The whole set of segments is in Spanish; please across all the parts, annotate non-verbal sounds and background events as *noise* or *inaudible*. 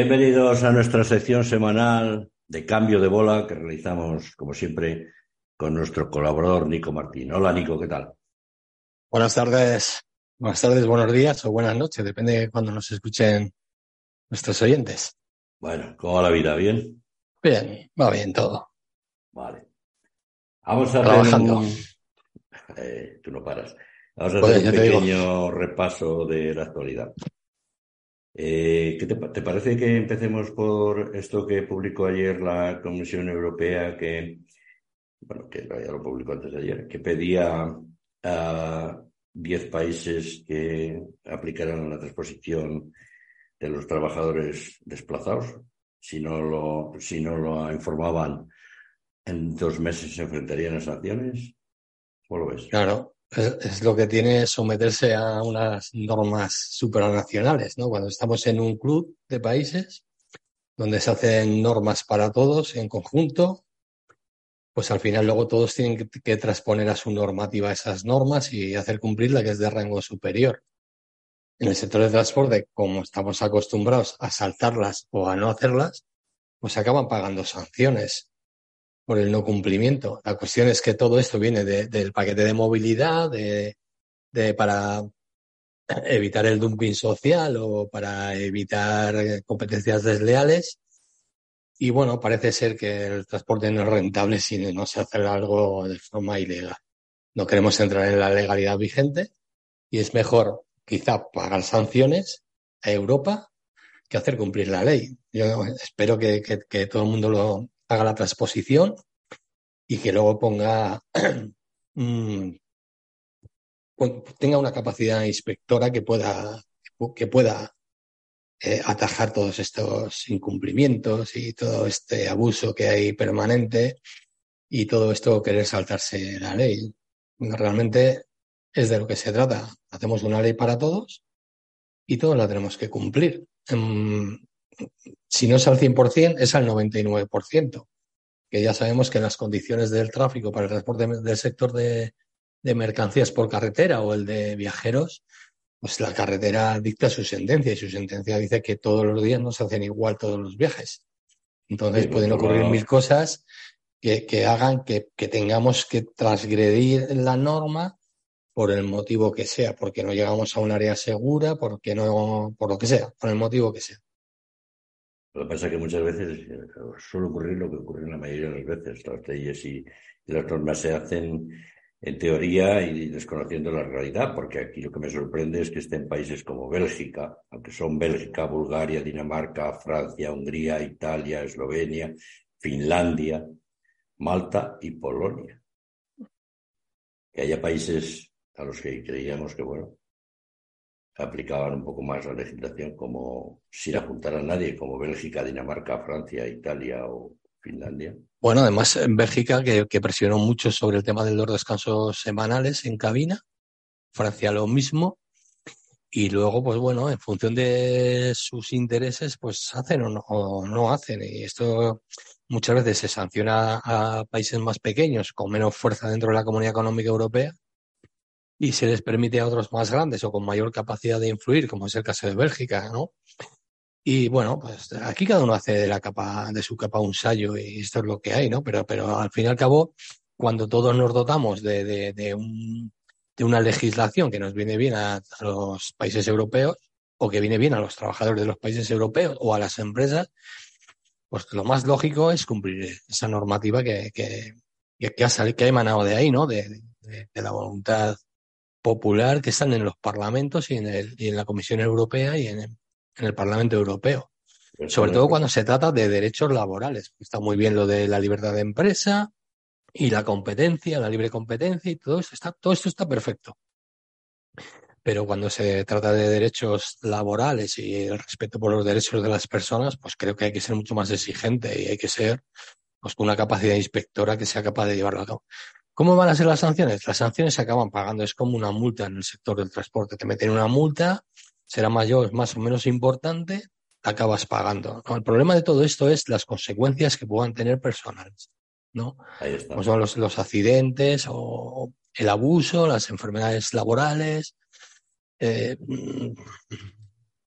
Bienvenidos a nuestra sección semanal de cambio de bola que realizamos, como siempre, con nuestro colaborador Nico Martín. Hola Nico, ¿qué tal? Buenas tardes, buenas tardes, buenos días o buenas noches, depende de cuando nos escuchen nuestros oyentes. Bueno, ¿cómo va la vida? ¿Bien? Bien, va bien todo. Vale. Vamos a Trabajando. hacer un... *laughs* Eh, tú no paras. Vamos a hacer un digo. pequeño repaso de la actualidad. Eh, ¿qué te, pa- te parece que empecemos por esto que publicó ayer la Comisión Europea, que, bueno, que ya lo publicó antes de ayer, que pedía a 10 países que aplicaran la transposición de los trabajadores desplazados? Si no lo, si no lo informaban, en dos meses se enfrentarían a sanciones. ¿Cómo lo ves? Claro, es, lo que tiene someterse a unas normas supranacionales, ¿no? Cuando estamos en un club de países donde se hacen normas para todos en conjunto, pues al final luego todos tienen que, que transponer a su normativa esas normas y hacer cumplir la que es de rango superior. En el sector de transporte, como estamos acostumbrados a saltarlas o a no hacerlas, pues acaban pagando sanciones por el no cumplimiento. La cuestión es que todo esto viene de- del paquete de movilidad, de, de para *clears throat* evitar el dumping social o para evitar eh, competencias desleales. Y bueno, parece ser que el transporte no es rentable si no se hace algo de forma ilegal. No queremos entrar en la legalidad vigente y es mejor quizá pagar sanciones a Europa que hacer cumplir la ley. Yo espero que, que- que todo el mundo lo haga la transposición y que luego ponga *clears throat* mm, tenga una capacidad inspectora que pueda que pueda eh, atajar todos estos incumplimientos y todo este abuso que hay permanente y todo esto querer saltarse la ley. Realmente es de lo que se trata. Hacemos una ley para todos y todos la tenemos que cumplir. Mm, si no es al 100%, es al 99%, que ya sabemos que las condiciones del tráfico para el transporte del sector de, de mercancías por carretera o el de viajeros, pues la carretera dicta su sentencia y su sentencia dice que todos los días no se hacen igual todos los viajes. Entonces Sí, pueden ocurrir mil cosas que, que hagan que, que tengamos que transgredir la norma por el motivo que sea, porque no llegamos a un área segura, porque no, por lo que sea, por el motivo que sea. Lo que pasa es que muchas veces eh, suele ocurrir lo que ocurre la mayoría de las veces. Las leyes y, y las normas se hacen en teoría y desconociendo la realidad, porque aquí lo que me sorprende es que estén países como Bélgica, aunque son Bélgica, Bulgaria, Dinamarca, Francia, Hungría, Italia, Eslovenia, Finlandia, Malta y Polonia. Que haya países a los que creíamos que, bueno, aplicaban un poco más la legislación como sin apuntar a nadie, como Bélgica, Dinamarca, Francia, Italia o Finlandia. Bueno, además en Bélgica, que, que presionó mucho sobre el tema de los descansos semanales en cabina, Francia lo mismo, y luego, pues bueno, en función de sus intereses, pues hacen o no, o no hacen. Y esto muchas veces se sanciona a países más pequeños, con menos fuerza dentro de la Comunidad Económica Europea, y se les permite a otros más grandes o con mayor capacidad de influir, como es el caso de Bélgica, ¿no? Y bueno, pues aquí cada uno hace de la capa, de su capa un sallo y esto es lo que hay, ¿no? Pero, pero al fin y al cabo, cuando todos nos dotamos de, de, un, de una legislación que nos viene bien a, los países europeos o que viene bien a los trabajadores de los países europeos o a las empresas, pues lo más lógico es cumplir esa normativa que, que, que, ha, salido, que ha emanado de ahí, ¿no? De, de la voluntad popular que están en los parlamentos y en, el, y en la Comisión Europea y en el, en el Parlamento Europeo. Sobre todo cuando se trata de derechos laborales. Está muy bien lo de la libertad de empresa y la competencia, la libre competencia y todo esto está, todo esto está perfecto. Pero cuando se trata de derechos laborales y el respeto por los derechos de las personas, pues creo que hay que ser mucho más exigente y hay que ser pues, una capacidad inspectora que sea capaz de llevarlo a cabo. ¿Cómo van a ser las sanciones? Las sanciones se acaban pagando, es como una multa en el sector del transporte. Te meten una multa, será mayor, más o menos importante, acabas pagando. ¿no? El problema de todo esto es las consecuencias que puedan tener personales, ¿no? Como son los, los accidentes o el abuso, las enfermedades laborales. Eh,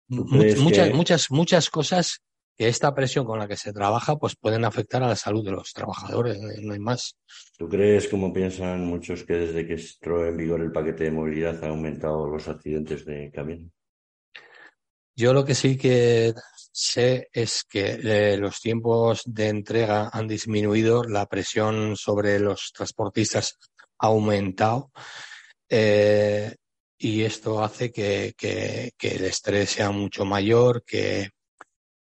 muchas, muchas, muchas cosas esta presión con la que se trabaja pues pueden afectar a la salud de los trabajadores, no hay más. ¿Tú crees, como piensan muchos, que desde que entró en vigor el paquete de movilidad han aumentado los accidentes de camino? Yo lo que sí que sé es que eh, los tiempos de entrega han disminuido, la presión sobre los transportistas ha aumentado eh, y esto hace que, que, el estrés sea mucho mayor, que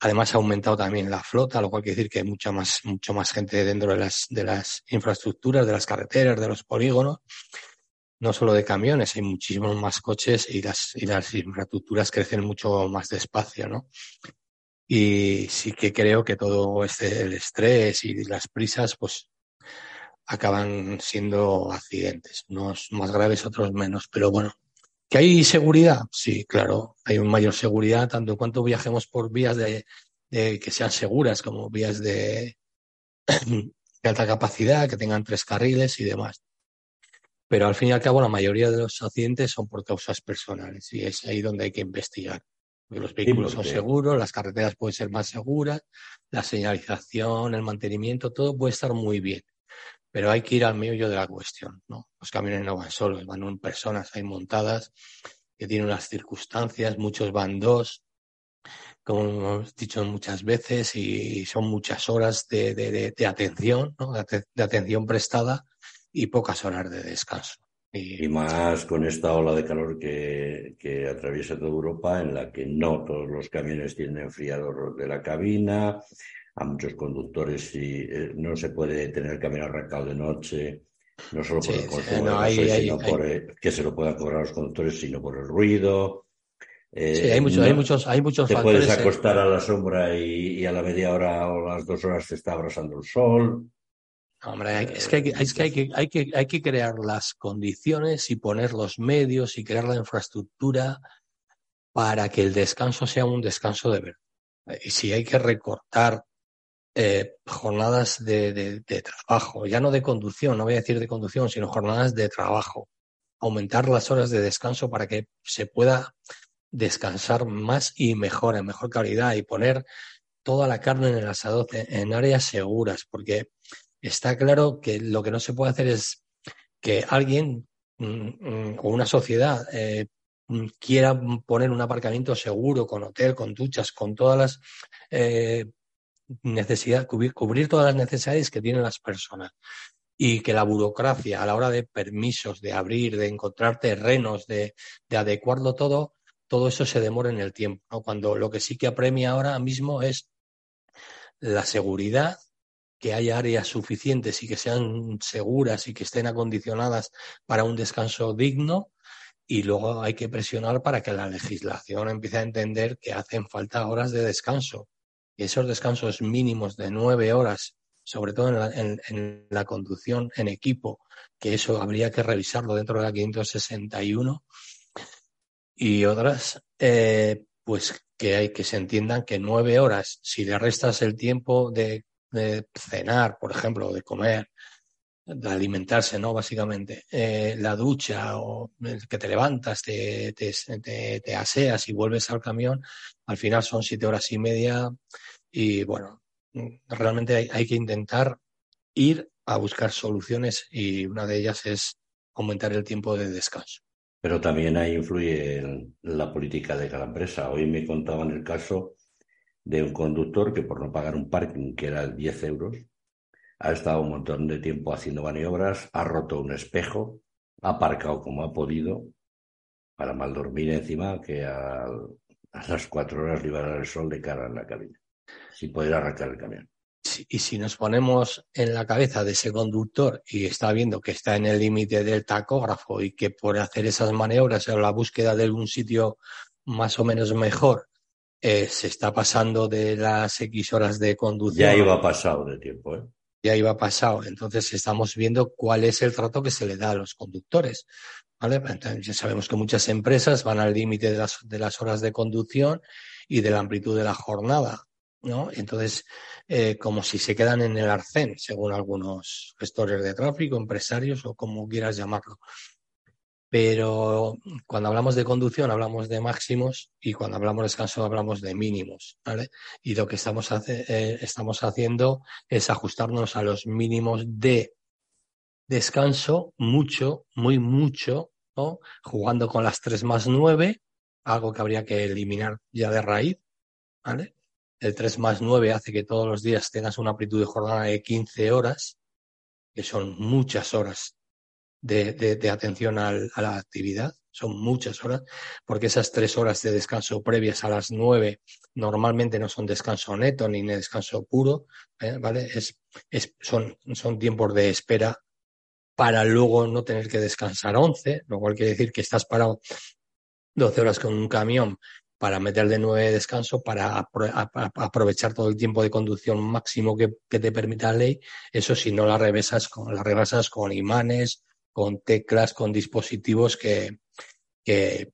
además ha aumentado también la flota, lo cual quiere decir que hay mucha más, mucho más gente dentro de las, de las infraestructuras, de las carreteras, de los polígonos, no solo de camiones, hay muchísimos más coches y las, y las infraestructuras crecen mucho más despacio, ¿no? Y sí que creo que todo este, el estrés y las prisas, pues acaban siendo accidentes, unos más graves, otros menos. Pero bueno, ¿que hay seguridad? Sí, claro, hay mayor seguridad tanto en cuanto viajemos por vías de, que sean seguras como vías de, *clears throat* de alta capacidad, que tengan tres carriles y demás. Pero al fin y al cabo la mayoría de los accidentes son por causas personales y es ahí donde hay que investigar. los vehículos son seguros, las carreteras pueden ser más seguras, la señalización, el mantenimiento, todo puede estar muy bien pero hay que ir al medio de la cuestión, ¿no? Los camiones no van solos, van personas ahí montadas que tienen unas circunstancias, muchos van dos, como hemos dicho muchas veces, y son muchas horas de, de, atención, ¿no? de, atención prestada y pocas horas de descanso. Y, más con esta ola de calor que, que, atraviesa toda Europa, en la que no todos los camiones tienen enfriador de la cabina, a muchos conductores y eh, no se puede tener el camión arrancado de noche, no solo por el consumo sino por eh, que se lo puedan cobrar los conductores, sino por el ruido. Eh, sí, hay, hay muchos, hay muchos te puedes acostar a la sombra y, a la media hora o las dos horas te está abrazando el sol. Hombre, es que, hay, es que, hay, que, hay, que, hay que crear las condiciones y poner los medios y crear la infraestructura para que el descanso sea un descanso de verdad. Y si hay que recortar eh, jornadas de, de, trabajo, ya no de conducción, no voy a decir de conducción, sino jornadas de trabajo. Aumentar las horas de descanso para que se pueda descansar más y mejor, en mejor calidad y poner toda la carne en el asador en áreas seguras, porque está claro que lo que no se puede hacer es que alguien mm, mm, o una sociedad eh, mm, quiera poner un aparcamiento seguro, con hotel, con duchas, con todas las eh, necesidad, cubrir, cubrir todas las necesidades que tienen las personas y que la burocracia a la hora de permisos, de abrir, de encontrar terrenos, de, de adecuarlo todo, todo eso se demora en el tiempo. Cuando lo que sí que apremia ahora mismo es la seguridad, que haya áreas suficientes y que sean seguras y que estén acondicionadas para un descanso digno. Y luego hay que presionar para que la legislación empiece a entender que hacen falta horas de descanso esos descansos mínimos de nueve horas, sobre todo en la, conducción en equipo, que eso habría que revisarlo dentro de la 561, y otras, eh, pues que hay que se entiendan que nueve horas, si le restas el tiempo de, cenar, por ejemplo, de comer, de alimentarse, ¿no? Básicamente, eh, la ducha o que te levantas, te, te, aseas y vuelves al camión, al final son siete horas y media y bueno, realmente hay, que intentar ir a buscar soluciones y una de ellas es aumentar el tiempo de descanso. Pero también ahí influye la política de cada empresa. Hoy me contaban el caso de un conductor que por no pagar un parking que era 10 euros, ha estado un montón de tiempo haciendo maniobras, ha roto un espejo, ha aparcado como ha podido para mal dormir encima que a, las cuatro horas le iba el sol de cara en la cabina, sin poder arrancar el camión. y si nos ponemos en la cabeza de ese conductor y está viendo que está en el límite del tacógrafo y que por hacer esas maniobras o la búsqueda de un sitio más o menos mejor eh, se está pasando de las X horas de conducción. Ya iba pasado de tiempo, ¿eh? Ya iba pasado. Entonces estamos viendo cuál es el trato que se le da a los conductores. ¿vale? Ya sabemos que muchas empresas van al límite de las, de las horas de conducción y de la amplitud de la jornada. ¿no? Entonces, eh, como si se quedan en el arcén, según algunos gestores de tráfico, empresarios o como quieras llamarlo. Pero cuando hablamos de conducción hablamos de máximos y cuando hablamos de descanso hablamos de mínimos, ¿vale? Y lo que estamos, eh, estamos haciendo es ajustarnos a los mínimos de descanso mucho, muy mucho, ¿no? Jugando con las 3 más 9, algo que habría que eliminar ya de raíz, ¿vale? El 3 más 9 hace que todos los días tengas una amplitud de jornada de 15 horas, que son muchas horas de, atención al, a la actividad, son muchas horas, porque esas tres horas de descanso previas a las nueve normalmente no son descanso neto ni descanso puro, ¿eh? ¿vale? Es, es, son, son tiempos de espera para luego no tener que descansar 11, lo cual quiere decir que estás parado 12 horas con un camión para meter de nueve de descanso, para aprovechar todo el tiempo de conducción máximo que, te permita la ley, eso si no la revesas con, la rebasas con imanes, con teclas, con dispositivos que, que,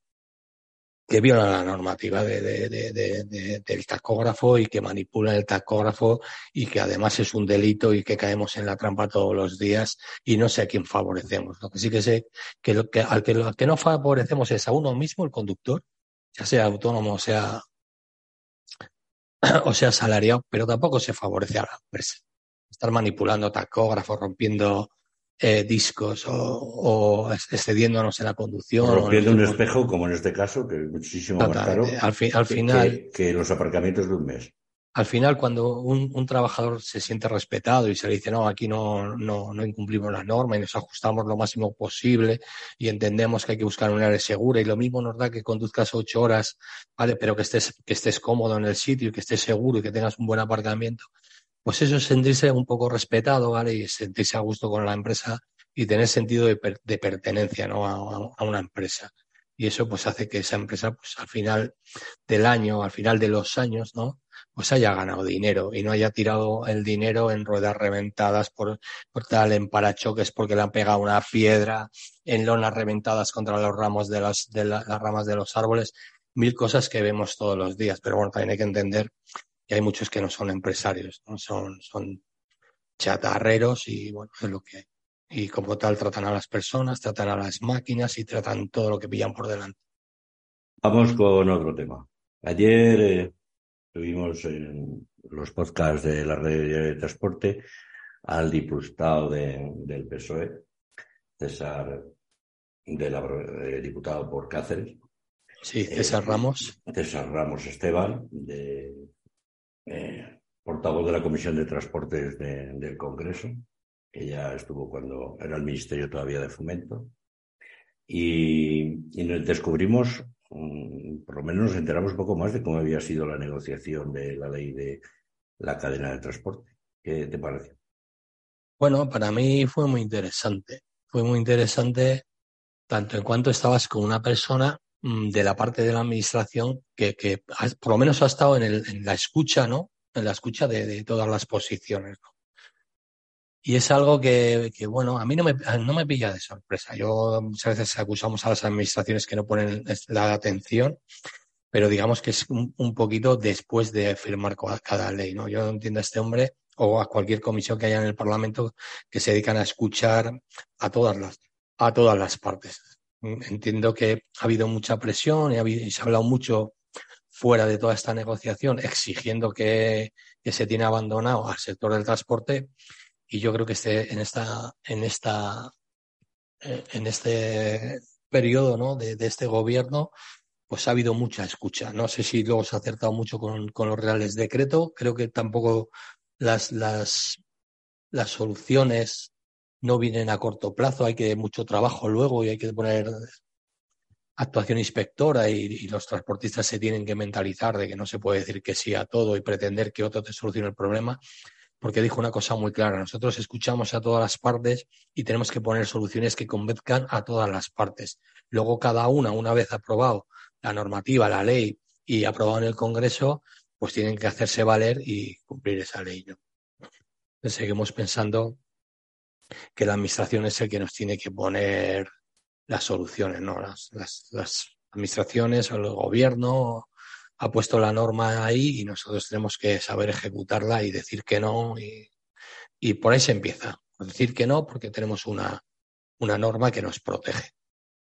violan la normativa de, de, del tacógrafo y que manipulan el tacógrafo y que además es un delito y que caemos en la trampa todos los días y no sé a quién favorecemos. Lo que sí que sé que, lo que, al, que, al que no favorecemos es a uno mismo, el conductor, ya sea autónomo o sea, *clears throat* o sea asalariado, pero tampoco se favorece a la empresa. Estar manipulando tacógrafos, rompiendo eh, discos o, excediéndonos en la conducción. rompiendo un espejo, como en este caso, que es muchísimo más caro al, al final, que, los aparcamientos de un mes. Al final, cuando un, un, trabajador se siente respetado y se le dice, no, aquí no, no, no incumplimos la norma y nos ajustamos lo máximo posible y entendemos que hay que buscar una área segura y lo mismo nos da que conduzcas ocho horas, ¿vale? Pero que estés, que estés cómodo en el sitio y que estés seguro y que tengas un buen aparcamiento pues eso es sentirse un poco respetado, ¿vale? Y sentirse a gusto con la empresa y tener sentido de, pertenencia, ¿no? A, una empresa. Y eso pues hace que esa empresa, pues al final del año, al final de los años, ¿no? Pues haya ganado dinero y no haya tirado el dinero en ruedas reventadas por, por tal, en parachoques porque le han pegado una piedra, en lonas reventadas contra los ramos de las, de las ramas de los árboles, mil cosas que vemos todos los días. Pero bueno, también hay que entender y hay muchos que no son empresarios, ¿no? son, son chatarreros y bueno, es lo que hay. Y como tal tratan a las personas, tratan a las máquinas y tratan todo lo que pillan por delante. Vamos con otro tema. Ayer eh, tuvimos en los podcasts de la red de transporte al diputado del PSOE, César, de la, eh, diputado por Cáceres. Sí, César eh, Ramos. César Ramos Esteban, de eh, portavoz de la Comisión de Transportes del Congreso, que ya estuvo cuando era el Ministerio todavía de Fomento. Y, descubrimos, mm, por lo menos nos enteramos un poco más de cómo había sido la negociación de la ley de la cadena de transporte. ¿Qué te parece? Bueno, para mí fue muy interesante. Fue muy interesante tanto en cuanto estabas con una persona de la parte de la administración que, por lo menos ha estado en, el, en, la escucha, ¿no? En la escucha de, todas las posiciones. Y es algo que, bueno, a mí no me, no me pilla de sorpresa. Yo muchas veces acusamos a las administraciones que no ponen la atención, pero digamos que es un, poquito después de firmar cada ley, ¿no? Yo entiendo a este hombre o a cualquier comisión que haya en el Parlamento que se dedican a escuchar a todas a todas las partes. Entiendo que ha habido mucha presión y, se ha hablado mucho fuera de toda esta negociación exigiendo que, se tiene abandonado al sector del transporte. Y yo creo que este, en esta en esta eh, en este periodo ¿no? de, este gobierno pues ha habido mucha escucha. No sé si luego se ha acertado mucho con, con los reales decreto creo que tampoco las las las soluciones no vienen a corto plazo, hay que mucho trabajo luego y hay que poner actuación inspectora y, los transportistas se tienen que mentalizar de que no se puede decir que sí a todo y pretender que otro te solucione el problema, porque dijo una cosa muy clara, nosotros escuchamos a todas las partes y tenemos que poner soluciones que convenzcan a todas las partes. Luego cada una, una vez aprobado la normativa, la ley y aprobado en el Congreso, pues tienen que hacerse valer y cumplir esa ley. ¿no? Seguimos pensando que la administración es el que nos tiene que poner las soluciones, ¿no? Las, las, las administraciones o el gobierno ha puesto la norma ahí y nosotros tenemos que saber ejecutarla y decir que no y, y por ahí se empieza. Decir que no porque tenemos una, una norma que nos protege.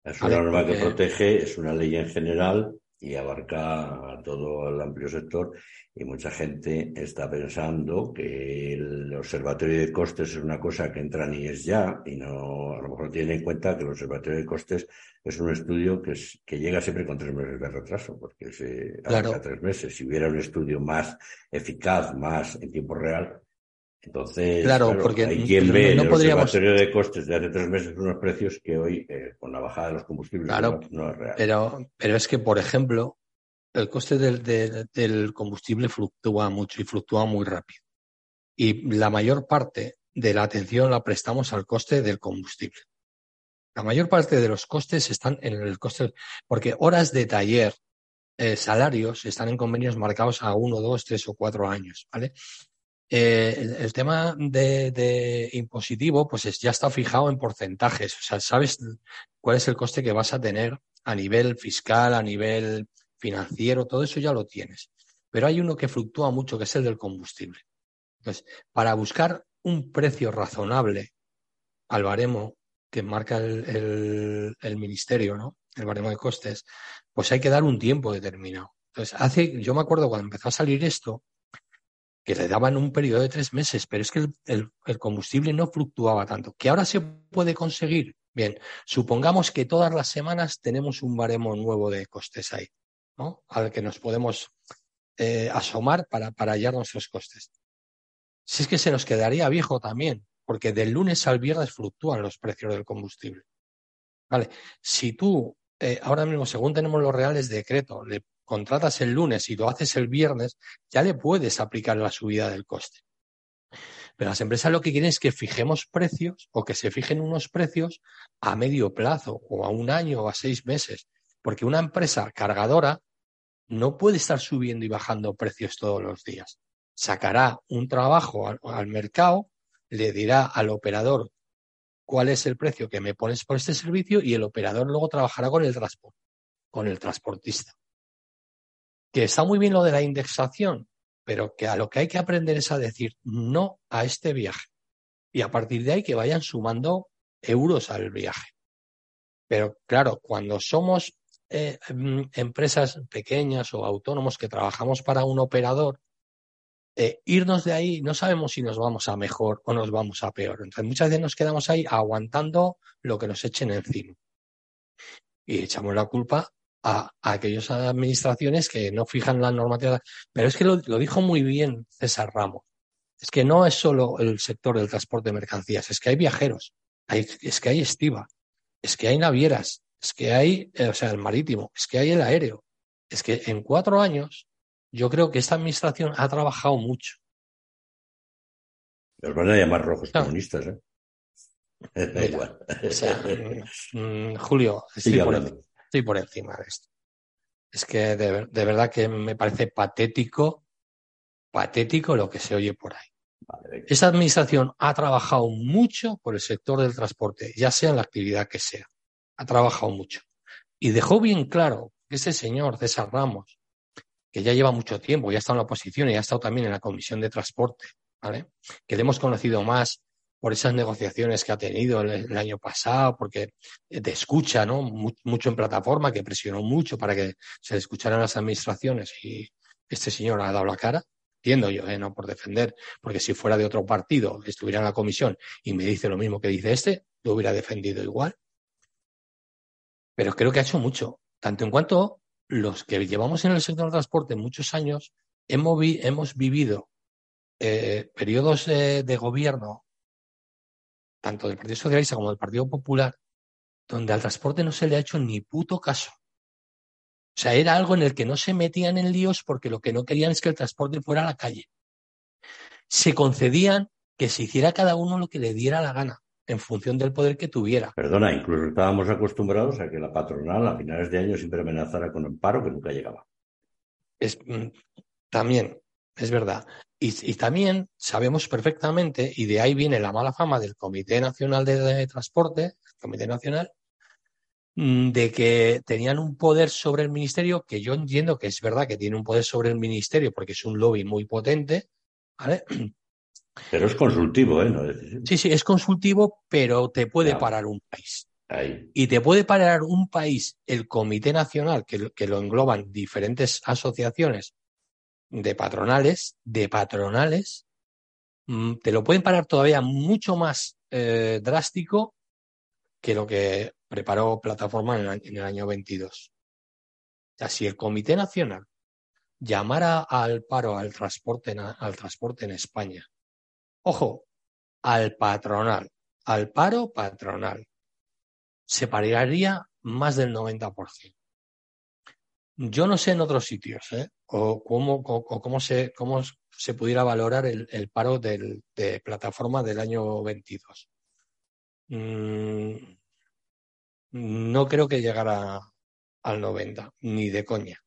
Es una norma que protege, es una ley en general y abarca a todo el amplio sector y mucha gente está pensando que el observatorio de costes es una cosa que entra ni es ya y no a lo mejor tiene en cuenta que el observatorio de costes es un estudio que, es, que llega siempre con tres meses de retraso porque se abarca tres meses. Si hubiera un estudio más eficaz, más en tiempo real, entonces, claro, porque hay quien ve en el observatorio de costes de hace tres meses unos precios que hoy, eh, con la bajada de los combustibles, no, es real. Pero, pero es que, por ejemplo, el coste del, del, combustible fluctúa mucho y fluctúa muy rápido. Y la mayor parte de la atención la prestamos al coste del combustible. La mayor parte de los costes están en el coste, porque horas de taller, eh, salarios están en convenios marcados a uno, dos, tres o cuatro años, ¿vale? Eh, el, tema de, impositivo, pues ya está fijado en porcentajes. O sea, sabes cuál es el coste que vas a tener a nivel fiscal, a nivel financiero, todo eso ya lo tienes. Pero hay uno que fluctúa mucho, que es el del combustible. Entonces, para buscar un precio razonable al baremo que marca el, el ministerio, ¿no? El baremo de costes, pues hay que dar un tiempo determinado. Entonces, hace, yo me acuerdo cuando empezó a salir esto, que le daban un periodo de tres meses, pero es que el, combustible no fluctuaba tanto. ¿Que ahora se puede conseguir? Bien, supongamos que todas las semanas tenemos un baremo nuevo de costes ahí, ¿no? Al que nos podemos eh, asomar para, hallar nuestros costes. Si es que se nos quedaría viejo también, porque del lunes al viernes fluctúan los precios del combustible. Vale, si tú eh, ahora mismo, según tenemos los reales decreto, le contratas el lunes y lo haces el viernes, ya le puedes aplicar la subida del coste. Pero las empresas lo que quieren es que fijemos precios o que se fijen unos precios a medio plazo o a un año o a seis meses. Porque una empresa cargadora no puede estar subiendo y bajando precios todos los días. Sacará un trabajo al, mercado, le dirá al operador cuál es el precio que me pones por este servicio y el operador luego trabajará con el con el transportista que está muy bien lo de la indexación, pero que a lo que hay que aprender es a decir no a este viaje. Y a partir de ahí que vayan sumando euros al viaje. Pero claro, cuando somos eh, mm, empresas pequeñas o autónomos que trabajamos para un operador, eh, irnos de ahí no sabemos si nos vamos a mejor o nos vamos a peor. Entonces muchas veces nos quedamos ahí aguantando lo que nos echen encima. Y echamos la culpa a, aquellas administraciones que no fijan la normativa. Pero es que lo, dijo muy bien César Ramos. Es que no es solo el sector del transporte de mercancías, es que hay viajeros, hay, es que hay estiva, es que hay navieras, es que hay, eh, o sea, el marítimo, es que hay el aéreo. Es que en cuatro años yo creo que esta administración ha trabajado mucho. Los van a llamar rojos comunistas, ¿eh? *laughs* Da igual. O sea, mm, mm, Julio, estoy por, estoy por encima de esto. Es que de, verdad que me parece patético, patético lo que se oye por ahí. Esta administración ha trabajado mucho por el sector del transporte, ya sea en la actividad que sea. Ha trabajado mucho. Y dejó bien claro que ese señor, César Ramos, que ya lleva mucho tiempo, ya está en la oposición y ha estado también en la Comisión de Transporte, ¿vale? Que le hemos conocido más por esas negociaciones que ha tenido el, año pasado, porque te escucha, ¿no? Mucho en plataforma, que presionó mucho para que se escucharan las administraciones y este señor ha dado la cara. Entiendo yo, ¿eh? no por defender, porque si fuera de otro partido, estuviera en la comisión y me dice lo mismo que dice este, lo hubiera defendido igual. Pero creo que ha hecho mucho, tanto en cuanto los que llevamos en el sector del transporte muchos años hemos, hemos vivido eh, periodos de gobierno tanto del Partido Socialista como del Partido Popular, donde al transporte no se le ha hecho ni puto caso. O sea, era algo en el que no se metían en líos porque lo que no querían es que el transporte fuera a la calle. Se concedían que se hiciera cada uno lo que le diera la gana, en función del poder que tuviera. Perdona, incluso estábamos acostumbrados a que la patronal a finales de año siempre amenazara con un paro que nunca llegaba. Es, mm, también, es verdad. Y, también sabemos perfectamente, y de ahí viene la mala fama del Comité Nacional de, Transporte, el Comité Nacional, mm, de que tenían un poder sobre el ministerio, que yo entiendo que es verdad que tiene un poder sobre el ministerio porque es un lobby muy potente, ¿vale? *clears throat* Pero es consultivo, ¿eh? sí, sí, es consultivo, pero te puede parar un país. Y te puede parar un país, el Comité Nacional, que, que lo engloban diferentes asociaciones de patronales, de patronales, mm, te lo pueden parar todavía mucho más eh, drástico que lo que preparó Plataforma en el, año 22. O sea, si el Comité Nacional llamara al paro al transporte, al transporte en España, ojo, al patronal, al paro patronal, se pararía más del 90%. Yo no sé en otros sitios, ¿eh? o cómo, cómo, se, cómo se pudiera valorar el, paro de plataforma del año 22. Mm, no creo que llegara al 90, ni de coña.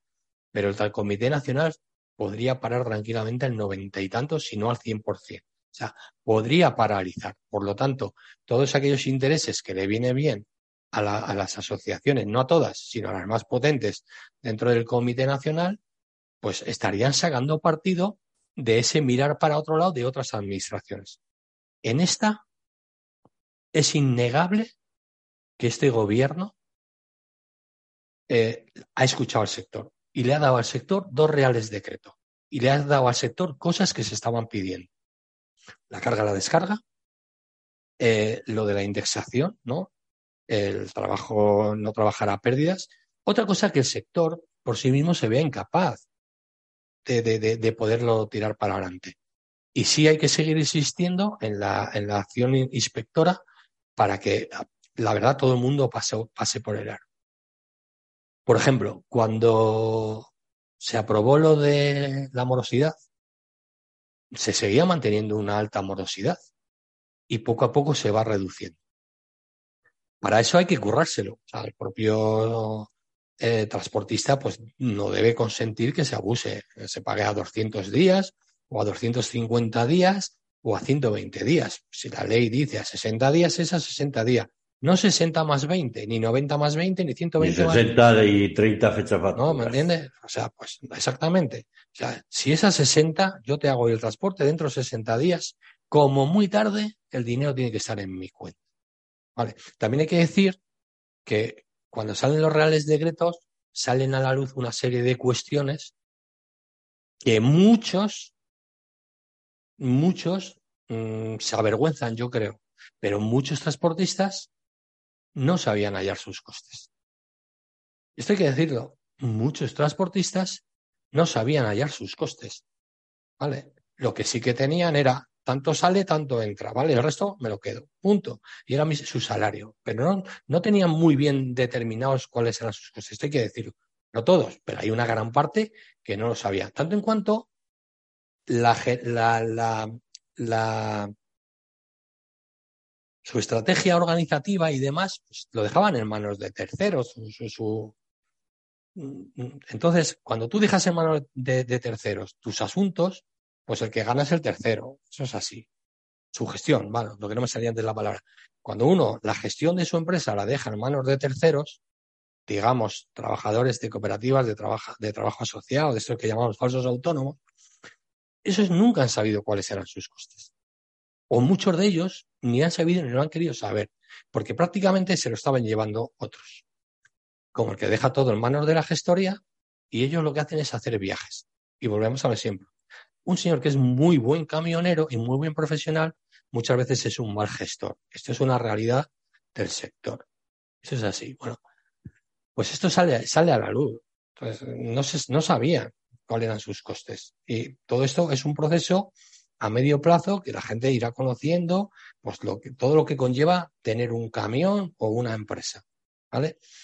Pero el tal Comité Nacional podría parar tranquilamente al 90 y tanto, si no al 100%. O sea, podría paralizar. Por lo tanto, todos aquellos intereses que le viene bien a, las asociaciones, no a todas, sino a las más potentes dentro del Comité Nacional, pues estarían sacando partido de ese mirar para otro lado de otras administraciones. En esta es innegable que este gobierno eh, ha escuchado al sector y le ha dado al sector dos reales decretos y le ha dado al sector cosas que se estaban pidiendo. La carga, la descarga, eh, lo de la indexación, ¿no? El trabajo no trabajará pérdidas. Otra cosa que el sector por sí mismo se vea incapaz de, de, poderlo tirar para adelante. Y sí hay que seguir insistiendo en la, en la acción inspectora para que, la verdad, todo el mundo pase, pase por el aro. Por ejemplo, cuando se aprobó lo de la morosidad, se seguía manteniendo una alta morosidad y poco a poco se va reduciendo. Para eso hay que currárselo. O sea, el propio eh, transportista pues no debe consentir que se abuse, que se pague a 200 días o a 250 días o a 120 días. Si la ley dice a 60 días, es a 60 días. No 60 más 20, ni 90 más 20, ni 120 ni 60 y 30 fechas No, ¿me entiendes? O sea, pues exactamente. O sea, si es a 60, yo te hago el transporte dentro de 60 días. Como muy tarde, el dinero tiene que estar en mi cuenta. Vale. También hay que decir que cuando salen los reales decretos, salen a la luz una serie de cuestiones que muchos, muchos mm, se avergüenzan, yo creo, pero muchos transportistas no sabían hallar sus costes. Esto hay que decirlo, muchos transportistas no sabían hallar sus costes. ¿Vale? Lo que sí que tenían era tanto sale, tanto entra, ¿vale? El resto me lo quedo, punto. Y era su salario. Pero no, no tenían muy bien determinados cuáles eran sus costes, esto hay que decirlo. No todos, pero hay una gran parte que no lo sabía. Tanto en cuanto la, la, la, su estrategia organizativa y demás, pues, lo dejaban en manos de terceros. Su, Entonces, cuando tú dejas en manos de terceros tus asuntos, pues el que gana es el tercero. Eso es así. Su gestión, bueno, lo que no me salía antes la palabra. Cuando uno la gestión de su empresa la deja en manos de terceros, digamos, trabajadores de cooperativas de trabajo, de trabajo asociado, de estos que llamamos falsos autónomos, esos nunca han sabido cuáles eran sus costes. O muchos de ellos ni han sabido ni lo han querido saber, porque prácticamente se lo estaban llevando otros. Como el que deja todo en manos de la gestoría y ellos lo que hacen es hacer viajes. Y volvemos a ver siempre un señor que es muy buen camionero y muy buen profesional, muchas veces es un mal gestor. Esto es una realidad del sector. Eso es así. Bueno, pues esto sale, sale a la luz. Entonces, no, se, no sabían cuáles eran sus costes. Y todo esto es un proceso a medio plazo que la gente irá conociendo, pues lo que, todo lo que conlleva tener un camión o una empresa.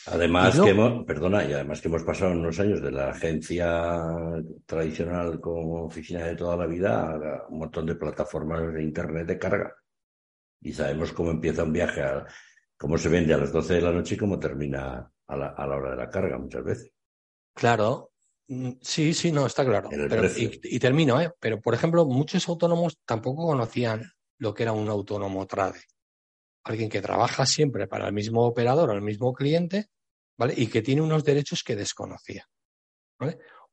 Además que hemos, perdona, y además que hemos pasado unos años de la agencia tradicional como oficina de toda la vida a un montón de plataformas de internet de carga. Y sabemos cómo empieza un viaje, cómo se vende a las 12 de la noche y cómo termina a la, hora de la carga muchas veces. Claro, mm, sí, sí, no, está claro. y, y, termino, ¿eh? Pero, por ejemplo, muchos autónomos tampoco conocían lo que era un autónomo trade alguien que trabaja siempre para el mismo operador o el mismo cliente, ¿vale? Y que tiene unos derechos que desconocía.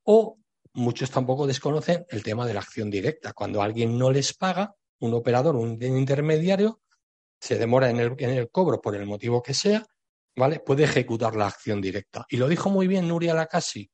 O muchos tampoco desconocen el tema de la acción directa. Cuando alguien no les paga, un operador, un intermediario, se demora en el, en el cobro por el motivo que sea, ¿vale? Puede ejecutar la acción directa. Y lo dijo muy bien Nuria Lacasi,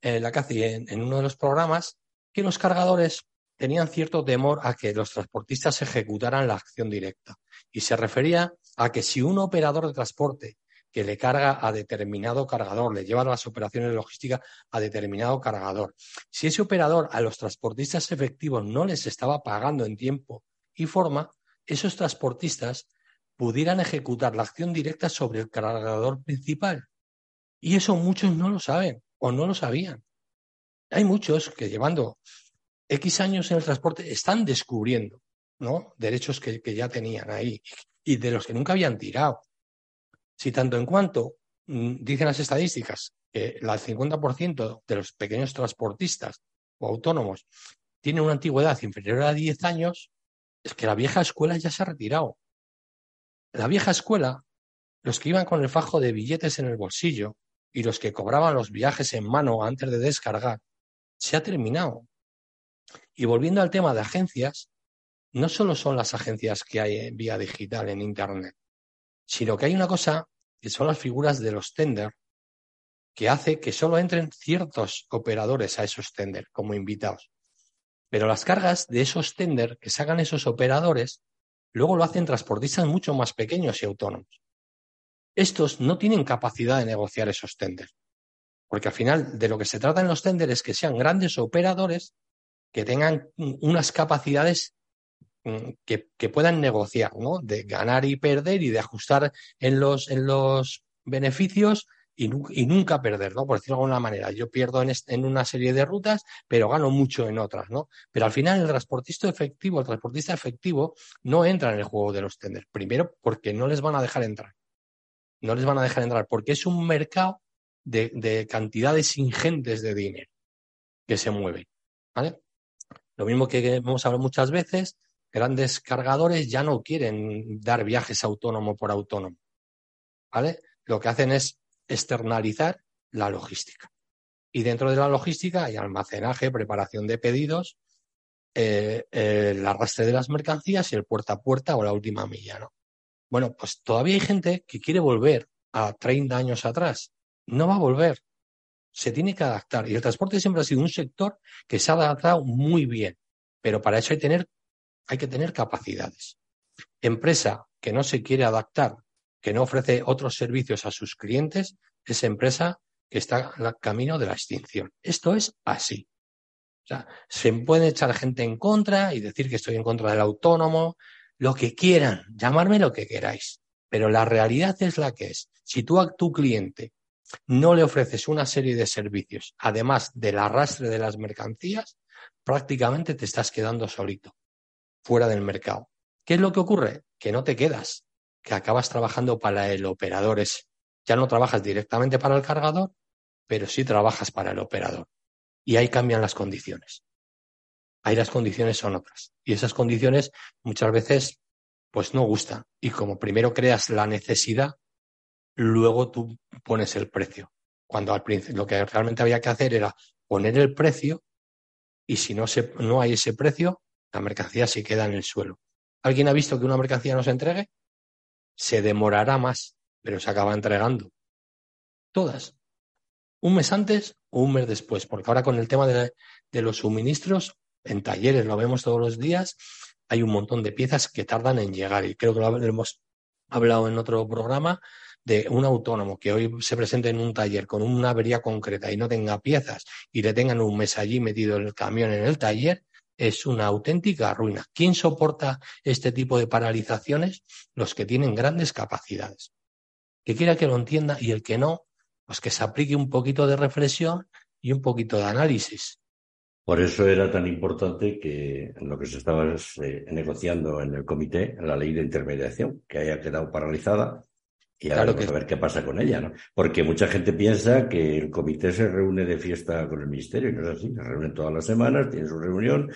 eh, en, en uno de los programas, que los cargadores tenían cierto temor a que los transportistas ejecutaran la acción directa. Y se refería a que si un operador de transporte que le carga a determinado cargador, le lleva las operaciones logísticas a determinado cargador, si ese operador a los transportistas efectivos no les estaba pagando en tiempo y forma, esos transportistas pudieran ejecutar la acción directa sobre el cargador principal. Y eso muchos no lo saben o no lo sabían. Hay muchos que llevando X años en el transporte están descubriendo ¿no? derechos que, ya tenían ahí y de los que nunca habían tirado. Si tanto en cuanto mm, dicen las estadísticas que el 50% de los pequeños transportistas o autónomos tienen una antigüedad inferior a 10 años, es que la vieja escuela ya se ha retirado. La vieja escuela, los que iban con el fajo de billetes en el bolsillo y los que cobraban los viajes en mano antes de descargar, se ha terminado. Y volviendo al tema de agencias, no solo son las agencias que hay en vía digital en Internet, sino que hay una cosa que son las figuras de los tender, que hace que solo entren ciertos operadores a esos tender como invitados. Pero las cargas de esos tender que sacan esos operadores, luego lo hacen transportistas mucho más pequeños y autónomos. Estos no tienen capacidad de negociar esos tender, porque al final de lo que se trata en los tender es que sean grandes operadores que tengan unas capacidades mm, que, puedan negociar, ¿no? De ganar y perder y de ajustar en los, en los beneficios y, nunca perder, ¿no? Por decirlo de alguna manera. Yo pierdo en, en, una serie de rutas, pero gano mucho en otras, ¿no? Pero al final el transportista efectivo, el transportista efectivo, no entra en el juego de los tenders. Primero, porque no les van a dejar entrar. No les van a dejar entrar, porque es un mercado de, de cantidades ingentes de dinero que se mueven, ¿vale? Lo mismo que hemos hablado muchas veces, grandes cargadores ya no quieren dar viajes autónomo por autónomo. ¿Vale? Lo que hacen es externalizar la logística. Y dentro de la logística hay almacenaje, preparación de pedidos, eh, el arrastre de las mercancías y el puerta a puerta o la última milla, ¿no? Bueno, pues todavía hay gente que quiere volver a 30 años atrás. No va a volver se tiene que adaptar. Y el transporte siempre ha sido un sector que se ha adaptado muy bien, pero para eso hay, tener, hay que tener capacidades. Empresa que no se quiere adaptar, que no ofrece otros servicios a sus clientes, es empresa que está en el camino de la extinción. Esto es así. Se puede echar gente en contra y decir que estoy en contra del autónomo, lo que quieran, llamarme lo que queráis. Pero la realidad es la que es. Si tú a tu cliente no le ofreces una serie de servicios, además del arrastre de las mercancías, prácticamente te estás quedando solito, fuera del mercado. ¿Qué es lo que ocurre? Que no te quedas, que acabas trabajando para el operador Ya no trabajas directamente para el cargador, pero sí trabajas para el operador. Y ahí cambian las condiciones. Ahí las condiciones son otras. Y esas condiciones muchas veces pues no gustan. Y como primero creas la necesidad, luego tú pones el precio. Cuando al principio lo que realmente había que hacer era poner el precio y si no, se, no hay ese precio, la mercancía se queda en el suelo. ¿Alguien ha visto que una mercancía no se entregue? Se demorará más, pero se acaba entregando. Todas. Un mes antes o un mes después, porque ahora con el tema de, de los suministros, en talleres lo vemos todos los días, hay un montón de piezas que tardan en llegar y creo que lo hemos hablado en otro programa de un autónomo que hoy se presente en un taller con una avería concreta y no tenga piezas y le tengan un mes allí metido el camión en el taller, es una auténtica ruina. ¿Quién soporta este tipo de paralizaciones? Los que tienen grandes capacidades. Que quiera que lo entienda y el que no, pues que se aplique un poquito de reflexión y un poquito de análisis. Por eso era tan importante que lo que se estaba eh, negociando en el comité, la ley de intermediación, que haya quedado paralizada y ahora vamos a ver qué pasa con ella, ¿no? Porque mucha gente piensa que el comité se reúne de fiesta con el ministerio, y no es así, se reúne todas las semanas, tiene su reunión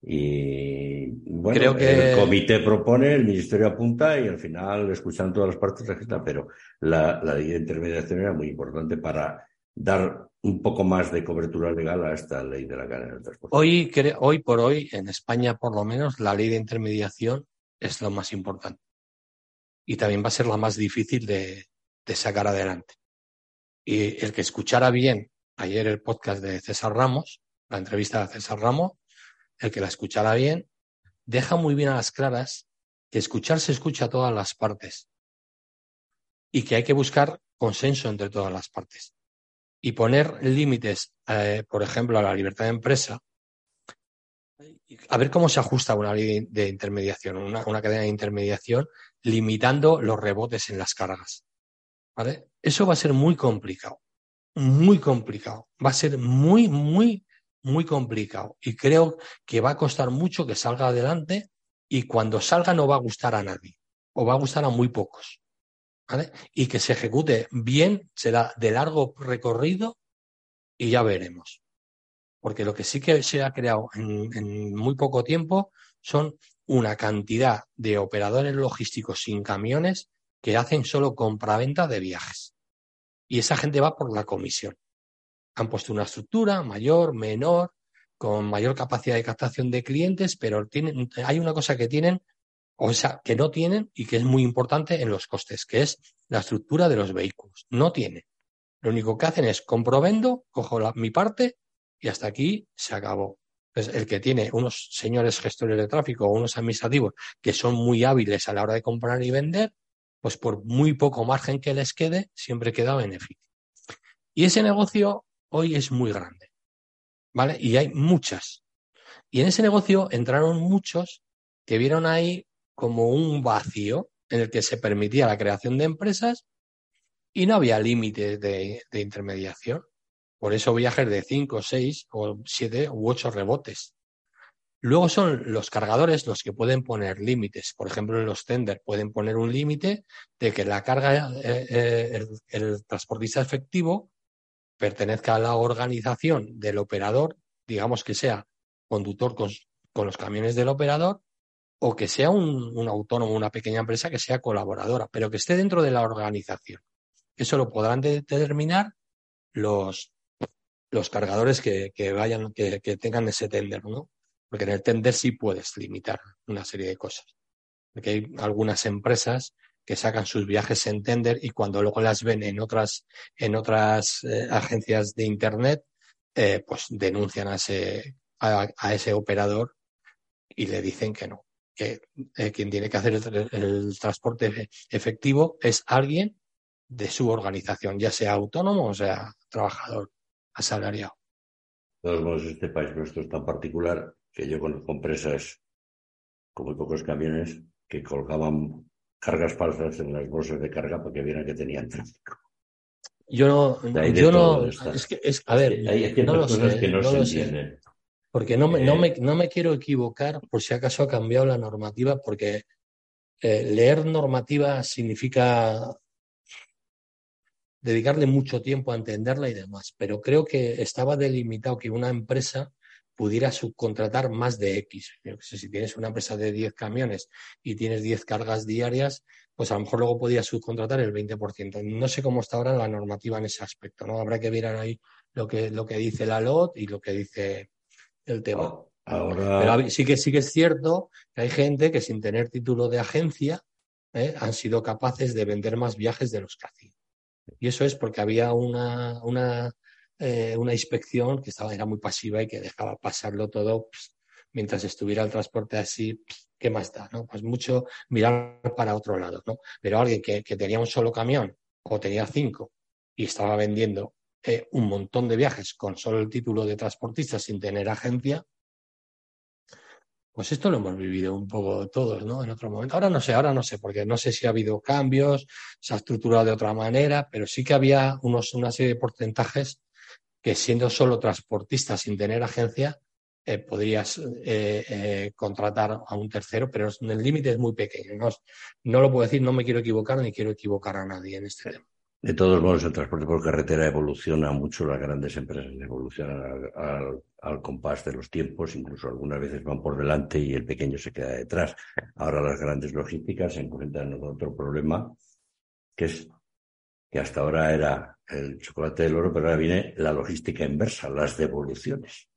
y bueno, Creo que... el comité propone, el ministerio apunta y al final escuchan todas las partes de la pero la, la ley de intermediación era muy importante para dar un poco más de cobertura legal a esta ley de la cadena del transporte. Hoy, hoy por hoy, en España por lo menos, la ley de intermediación es lo más importante y también va a ser la más difícil de, sacar adelante. Y el que escuchara bien ayer el podcast de César Ramos, la entrevista de César Ramos, el que la escuchara bien, deja muy bien a las claras que escuchar se escucha a todas las partes y que hay que buscar consenso entre todas las partes. Y poner límites, eh, por ejemplo, a la libertad de empresa, a ver cómo se ajusta una ley de intermediación, una, cadena de intermediación, limitando los rebotes en las cargas. ¿vale? Eso va a ser muy complicado, muy complicado. Va a ser muy, muy, muy complicado. Y creo que va a costar mucho que salga adelante y cuando salga no va a gustar a nadie o va a gustar a muy pocos. Y que se ejecute bien, será de largo recorrido y ya veremos. Porque lo que sí que se ha creado en, muy poco tiempo son una cantidad de operadores logísticos sin camiones que hacen solo compraventa de viajes. Y esa gente va por la comisión. Han puesto una estructura mayor, menor, con mayor capacidad de captación de clientes, pero tienen, hay una cosa que tienen o sea, que no tienen y que es muy importante en los costes, que es la estructura de los vehículos. No tienen. Lo único que hacen es comprovendo, cojo mi parte y hasta aquí se acabó. El que tiene unos señores gestores de tráfico o unos administrativos que son muy hábiles a la hora de comprar y vender, pues por muy poco margen que les quede, siempre queda beneficio. Y ese negocio hoy es muy grande, ¿vale? Y hay muchas. Y en ese negocio entraron muchos que vieron ahí como un vacío en el que se permitía la creación de empresas y no había límites de, intermediación. Por eso viajes de 5, 6 o 7 u 8 rebotes. Luego son los cargadores los que pueden poner límites. Por ejemplo, en los tender pueden poner un límite de que la carga, eh, eh, el, transportista efectivo pertenezca a la organización del operador, digamos que sea conductor con, los camiones del operador, o que sea un, autónomo, una pequeña empresa que sea colaboradora, pero que esté dentro de la organización. Eso lo podrán determinar los, los cargadores que, vayan, que, tengan ese tender, ¿no? Porque en el tender sí puedes limitar una serie de cosas. Porque hay algunas empresas que sacan sus viajes en tender y cuando luego las ven en otras, en otras eh, agencias de internet, eh, pues denuncian a ese, a ese operador y le dicen que no, que eh, quien tiene que hacer el, transporte efectivo es alguien de su organización, ya sea autónomo o sea trabajador asalariado. De todos modos, este país nuestro es tan particular que yo conozco empresas con muy pocos camiones que colgaban cargas falsas en las bolsas de carga porque vieran que tenían tráfico. Yo no, yo no, es que, es, a ver, hay, no cosas que no, se entienden. Porque no me, no, eh. me, no me quiero equivocar por si acaso ha cambiado la normativa, porque eh, leer normativa significa dedicarle mucho tiempo a entenderla y demás, pero creo que estaba delimitado que una empresa pudiera subcontratar más de X. si tienes una empresa de 10 camiones y tienes 10 cargas diarias, pues a lo mejor luego podías subcontratar el 20%. No sé cómo está ahora la normativa en ese aspecto, ¿no? Habrá que ver ahí lo que, lo que dice la LOT y lo que dice el tema. Ahora... Pero sí que, sí que es cierto que hay gente que sin tener título de agencia ¿eh? han sido capaces de vender más viajes de los que hacían. Y eso es porque había una, una, eh, una inspección que estaba, era muy pasiva y que dejaba pasarlo todo pues, mientras estuviera el transporte así, pues, ¿qué más da? ¿no? Pues mucho mirar para otro lado, ¿no? Pero alguien que, que tenía un solo camión o tenía cinco y estaba vendiendo un montón de viajes con solo el título de transportista sin tener agencia, pues esto lo hemos vivido un poco todos, ¿no? En otro momento. Ahora no sé, ahora no sé, porque no sé si ha habido cambios, se ha estructurado de otra manera, pero sí que había unos, una serie de porcentajes que siendo solo transportista sin tener agencia, eh, podrías eh, eh, contratar a un tercero, pero el límite es muy pequeño. No, no lo puedo decir, no me quiero equivocar ni quiero equivocar a nadie en este tema. De todos modos, el transporte por carretera evoluciona mucho, las grandes empresas evolucionan al, compás de los tiempos, incluso algunas veces van por delante y el pequeño se queda detrás. Ahora las grandes logísticas se encuentran con otro problema, que es que hasta ahora era el chocolate del oro, pero ahora viene la logística inversa, las devoluciones.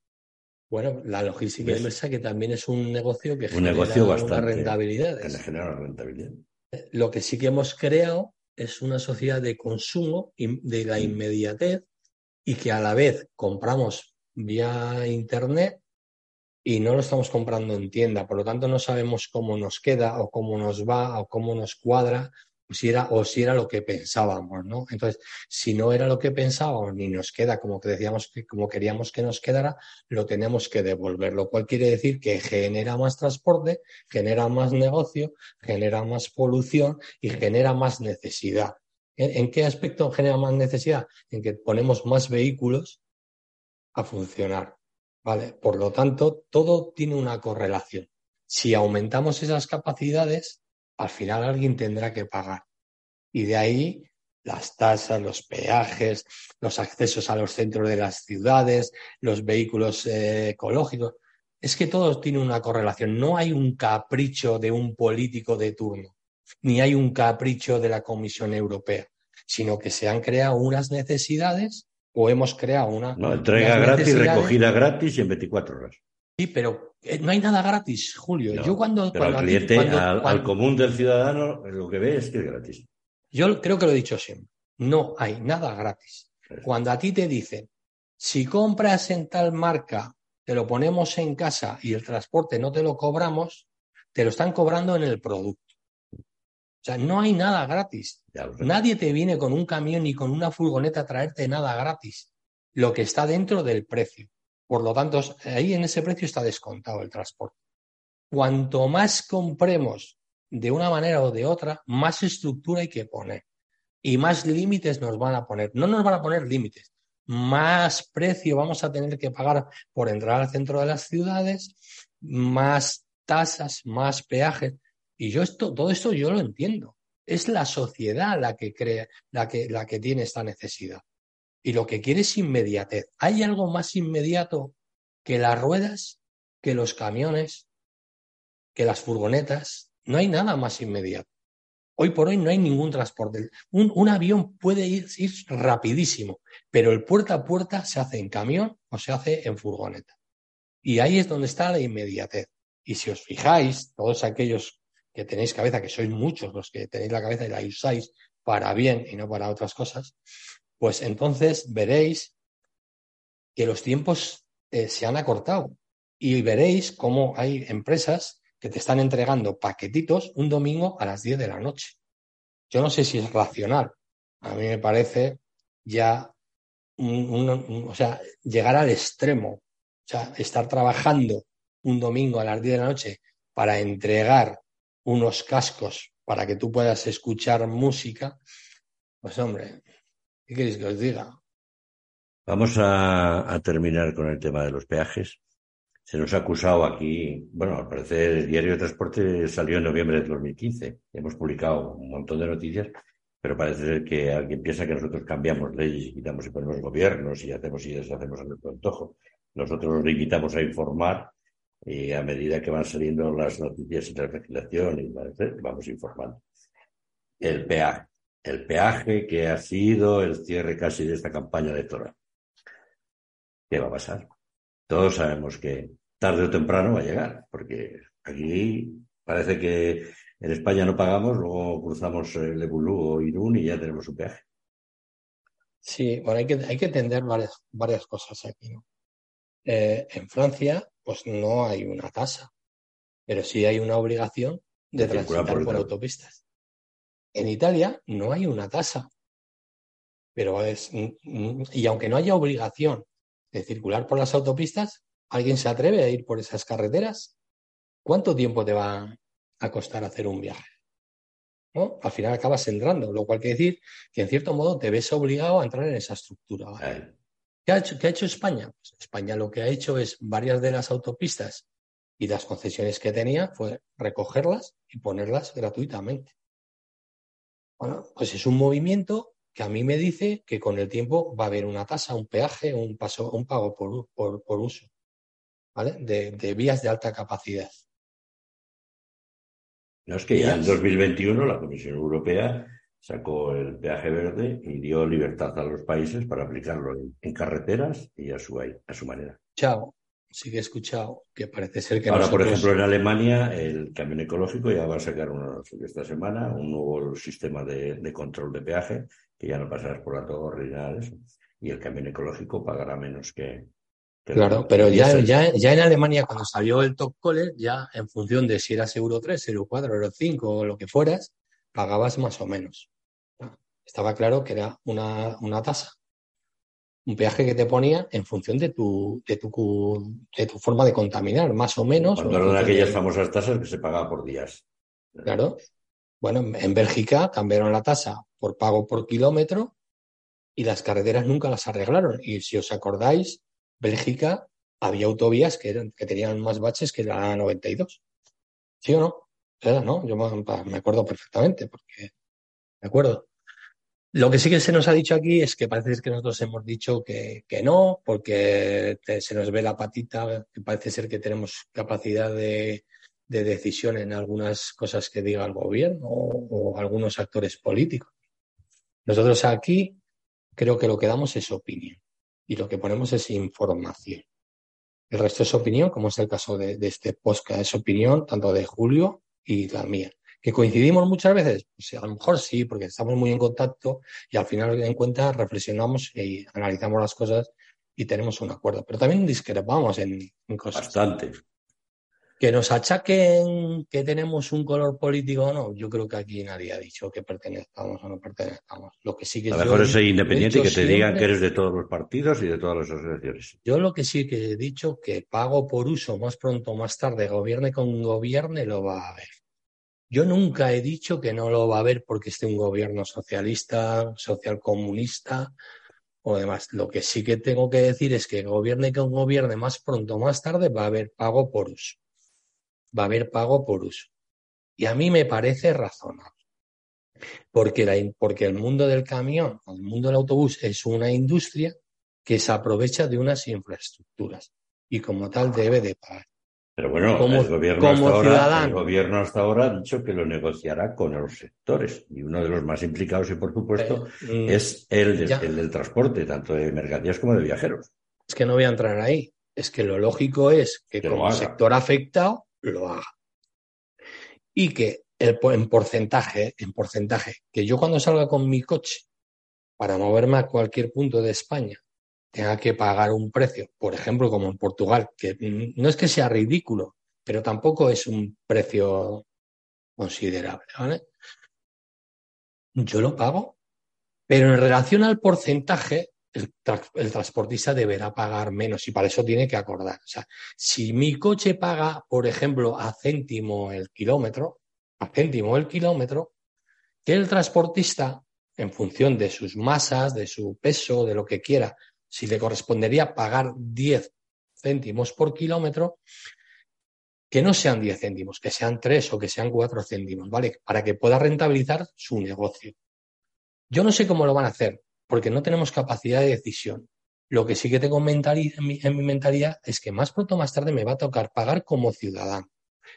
Bueno, la logística inversa que también es un negocio que un genera negocio bastante, una rentabilidad. Que genera rentabilidad. Lo que sí que hemos creado es una sociedad de consumo de la inmediatez y que a la vez compramos vía Internet y no lo estamos comprando en tienda. Por lo tanto, no sabemos cómo nos queda o cómo nos va o cómo nos cuadra si era, o si era lo que pensábamos, ¿no? Entonces, si no era lo que pensábamos ni nos queda como que decíamos que como queríamos que nos quedara, lo tenemos que devolver, lo cual quiere decir que genera más transporte, genera más negocio, genera más polución y genera más necesidad. ¿En qué aspecto genera más necesidad? En que ponemos más vehículos a funcionar. ¿Vale? Por lo tanto, todo tiene una correlación. Si aumentamos esas capacidades, al final alguien tendrá que pagar. Y de ahí las tasas, los peajes, los accesos a los centros de las ciudades, los vehículos eh, ecológicos. Es que todo tiene una correlación. No hay un capricho de un político de turno, ni hay un capricho de la Comisión Europea, sino que se han creado unas necesidades o hemos creado una... No, entrega gratis, recogida gratis y en 24 horas. Sí, pero no hay nada gratis, Julio. yo cuando... Pero al cliente, al, común del ciudadano, lo que ve es que es gratis. Yo creo que lo he dicho siempre. No hay nada gratis. Cuando a ti te dicen, si compras en tal marca, te lo ponemos en casa y el transporte no te lo cobramos, te lo están cobrando en el producto. O sea, no hay nada gratis. Nadie te viene con un camión ni con una furgoneta a traerte nada gratis. Lo que está dentro del precio. Por lo tanto, ahí en ese precio está descontado el transporte. Cuanto más compremos de una manera o de otra, más estructura hay que poner. Y más límites nos van a poner. No nos van a poner límites. Más precio vamos a tener que pagar por entrar al centro de las ciudades, más tasas, más peajes. Y yo esto, todo esto yo lo entiendo. Es la sociedad la que crea, la que, la que tiene esta necesidad. Y lo que quiere es inmediatez. ¿Hay algo más inmediato que las ruedas, que los camiones, que las furgonetas? No hay nada más inmediato. Hoy por hoy no hay ningún transporte. Un, avión puede ir, ir, rapidísimo, pero el puerta a puerta se hace en camión o se hace en furgoneta. Y ahí es donde está la inmediatez. Y si os fijáis, todos aquellos que tenéis cabeza, que sois muchos los que tenéis la cabeza y la usáis para bien y no para otras cosas, pues entonces veréis que los tiempos eh, se han acortado y veréis cómo hay empresas que te están entregando paquetitos un domingo a las 10 de la noche. Yo no sé si es racional. A mí me parece ya, o sea, llegar al extremo, o sea, estar trabajando un domingo a las 10 de la noche para entregar unos cascos para que tú puedas escuchar música, pues hombre, ¿qué queréis que os diga? Vamos a, terminar con el tema de los peajes. Se nos ha acusado aquí, bueno, al parecer el diario de transporte salió en noviembre de 2015. Hemos publicado un montón de noticias, pero parece ser que alguien piensa que nosotros cambiamos leyes y quitamos y ponemos gobiernos y hacemos y deshacemos a nuestro antojo. Nosotros nos limitamos a informar y a medida que van saliendo las noticias y la legislación y vamos informando. El peaje, el peaje que ha sido el cierre casi de esta campaña electoral. ¿Qué va a pasar? Todos sabemos que tarde o temprano va a llegar, porque aquí parece que en España no pagamos, luego cruzamos el Ebulú o Irún y ya tenemos un peaje. Sí, bueno, hay que, hay que entender varias, varias cosas aquí. Eh, en Francia pues no hay una tasa, pero sí hay una obligación de, transitar por, autopistas. En Italia no hay una tasa, pero es y aunque no haya obligación de circular por las autopistas, ¿alguien se atreve a ir por esas carreteras? ¿Cuánto tiempo te va a costar hacer un viaje? ¿No? Al final acabas entrando, lo cual quiere decir que en cierto modo te ves obligado a entrar en esa estructura. ¿Qué ha, hecho, España? Pues España lo que ha hecho es varias de las autopistas y las concesiones que tenía fue recogerlas y ponerlas gratuitamente. Bueno, pues es un movimiento que a mí me dice que con el tiempo va a haber una tasa, un peaje, un, paso, un pago por, por, uso ¿vale? de, de, vías de alta capacidad. No es que ya en 2021 la Comisión Europea sacó el peaje verde y dio libertad a los países para aplicarlo en, carreteras y a su, a su manera. Chao. Sí que he escuchado que parece ser que Ahora, por ejemplo, en Alemania, el camión ecológico ya va a sacar esta semana un nuevo sistema de, control de peaje, que ya no pasarás por la torre y nada de eso. Y el camión ecológico pagará menos que. claro, pero ya, ya, ya en Alemania, cuando salió el top collar, ya en función de si eras Euro 3, Euro 4, Euro 5 o lo que fueras, pagabas más o menos. Estaba claro que era una, una tasa un peaje que te ponía en función de tu, de tu, de tu forma de contaminar, más o menos. Cuando eran aquellas famosas tasas que se pagaba por días. Claro. Bueno, en Bélgica cambiaron la tasa por pago por kilómetro y las carreteras nunca las arreglaron. Y si os acordáis, Bélgica había autovías que, eran, que tenían más baches que la 92. ¿Sí o no? Era, ¿no? Yo me acuerdo perfectamente porque me acuerdo. Lo que sí que se nos ha dicho aquí es que parece que nosotros hemos dicho que, no, porque se nos ve la patita, que parece ser que tenemos capacidad de, decisión en algunas cosas que diga el gobierno o, algunos actores políticos. Nosotros aquí creo que lo que damos es opinión y lo que ponemos es información. El resto es opinión, como es el caso de, de este podcast, es opinión tanto de Julio y la mía. ¿Que coincidimos muchas veces? Pues a lo mejor sí, porque estamos muy en contacto y al final en cuenta reflexionamos y analizamos las cosas y tenemos un acuerdo. Pero también discrepamos en, cosas. Bastante. Que nos achaquen que tenemos un color político o no, yo creo que aquí nadie ha dicho que pertenezcamos o no pertenezcamos. Lo que sí que a lo mejor es independiente y que te digan que eres de todos los partidos y de todas las asociaciones. Yo lo que sí que he dicho que pago por uso más pronto o más tarde, gobierne con gobierne, lo va a ver. Yo nunca he dicho que no lo va a haber porque esté un gobierno socialista, socialcomunista o demás. Lo que sí que tengo que decir es que gobierne que gobierne más pronto o más tarde va a haber pago por uso. Va a haber pago por uso. Y a mí me parece razonable. Porque, porque el mundo del camión, el mundo del autobús es una industria que se aprovecha de unas infraestructuras y como tal debe de pagar. Pero bueno, el, gobierno hasta ahora, el gobierno hasta ahora ha dicho que lo negociará con los sectores y uno de los más implicados, y por supuesto, mm, es el, del transporte, tanto de mercancías como de viajeros. Es que no voy a entrar ahí. Es que lo lógico es que, como sector afectado lo haga. Y que el, en porcentaje, en porcentaje, que yo cuando salga con mi coche para moverme a cualquier punto de España tenga que pagar un precio, por ejemplo, como en Portugal, que no es que sea ridículo, pero tampoco es un precio considerable, ¿vale? Yo lo pago, pero en relación al porcentaje, el, transportista deberá pagar menos y para eso tiene que acordar. O sea, si mi coche paga, por ejemplo, a céntimo el kilómetro, a céntimo el kilómetro, que el transportista, en función de sus masas, de su peso, de lo que quiera, si le correspondería pagar 10 céntimos por kilómetro, que no sean 10 céntimos, que sean 3 o que sean 4 céntimos, ¿vale? Para que pueda rentabilizar su negocio. Yo no sé cómo lo van a hacer, porque no tenemos capacidad de decisión. Lo que sí que tengo en mi, en mi mentalidad es que más pronto o más tarde me va a tocar pagar como ciudadano,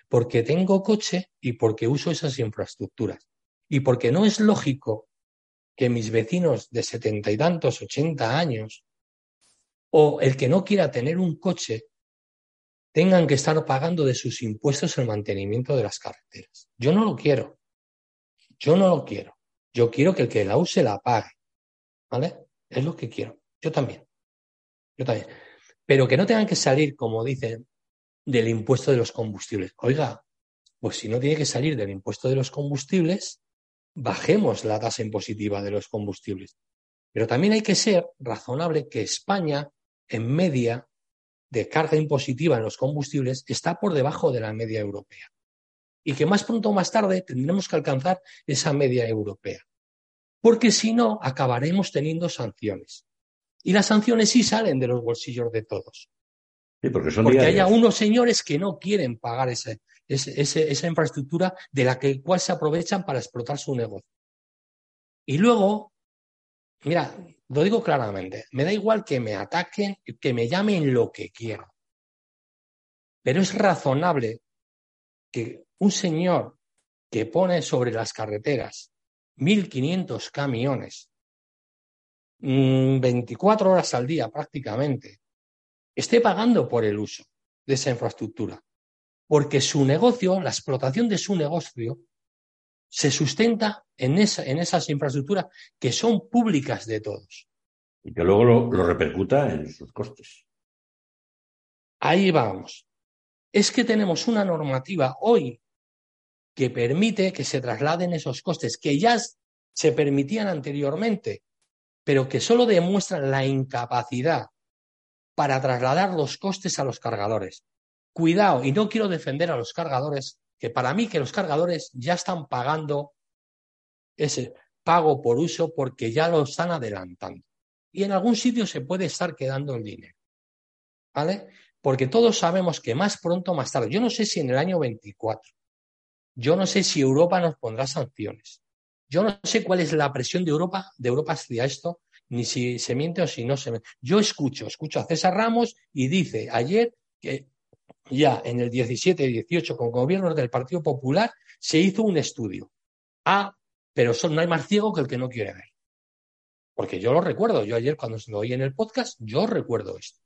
porque tengo coche y porque uso esas infraestructuras. Y porque no es lógico que mis vecinos de setenta y tantos, ochenta años, o el que no quiera tener un coche tengan que estar pagando de sus impuestos el mantenimiento de las carreteras. Yo no lo quiero. Yo no lo quiero. Yo quiero que el que la use la pague. ¿Vale? Es lo que quiero. Yo también. Yo también. Pero que no tengan que salir, como dicen, del impuesto de los combustibles. Oiga, pues si no tiene que salir del impuesto de los combustibles, bajemos la tasa impositiva de los combustibles. Pero también hay que ser razonable que España en media de carga impositiva en los combustibles está por debajo de la media europea. Y que más pronto o más tarde tendremos que alcanzar esa media europea. Porque si no, acabaremos teniendo sanciones. Y las sanciones sí salen de los bolsillos de todos. porque son porque hay unos señores que no quieren pagar esa infraestructura de la que, cual se aprovechan para explotar su negocio. Y luego, mira, lo digo claramente, me da igual que me ataquen, que me llamen lo que quieran. Pero es razonable que un señor que pone sobre las carreteras 1.500 camiones, 24 mm, horas al día prácticamente, esté pagando por el uso de esa infraestructura, porque su negocio, la explotación de su negocio, se sustenta en, esa, en esas infraestructuras que son públicas de todos. Y que luego lo, lo repercuta en sus costes. Ahí vamos. Es que tenemos una normativa hoy que permite que se trasladen esos costes, que ya se permitían anteriormente, pero que solo demuestran la incapacidad para trasladar los costes a los cargadores. Cuidado, y no quiero defender a los cargadores, que para mí que los cargadores ya están pagando ese pago por uso porque ya lo están adelantando. Y en algún sitio se puede estar quedando el dinero. ¿Vale? Porque todos sabemos que más pronto más tarde, yo no sé si en el año 24, yo no sé si Europa nos pondrá sanciones. Yo no sé cuál es la presión de Europa, de Europa hacia esto, ni si se miente o si no se miente. Yo escucho, escucho a César Ramos y dice ayer que ya en el 17 y 18 con gobiernos del Partido Popular se hizo un estudio. Ah, pero no hay más ciego que el que no quiere ver. Porque yo lo recuerdo, yo ayer cuando lo oí en el podcast, yo recuerdo esto.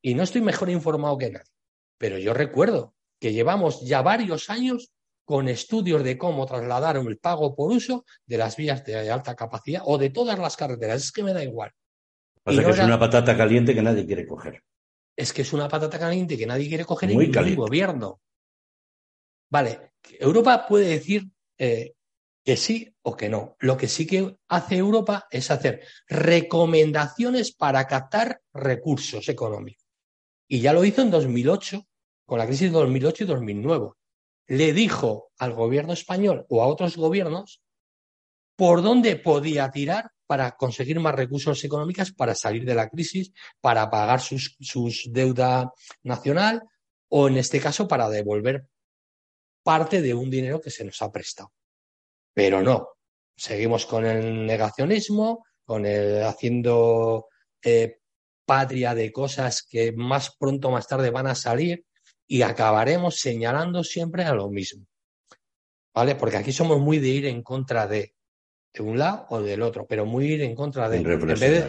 Y no estoy mejor informado que nadie, pero yo recuerdo que llevamos ya varios años con estudios de cómo trasladar el pago por uso de las vías de alta capacidad o de todas las carreteras. Es que me da igual. Pasa que es una patata caliente que nadie quiere coger. Es que es una patata caliente que nadie quiere coger en ningún gobierno. Vale, Europa puede decir eh, que sí o que no. Lo que sí que hace Europa es hacer recomendaciones para captar recursos económicos. Y ya lo hizo en 2008, con la crisis de 2008 y 2009 le dijo al gobierno español o a otros gobiernos por dónde podía tirar para conseguir más recursos económicos para salir de la crisis, para pagar sus, sus deuda nacional o en este caso para devolver parte de un dinero que se nos ha prestado. Pero no, seguimos con el negacionismo, con el haciendo eh, patria de cosas que más pronto o más tarde van a salir y acabaremos señalando siempre a lo mismo. ¿Vale? Porque aquí somos muy de ir en contra de, de un lado o del otro, pero muy ir en contra de,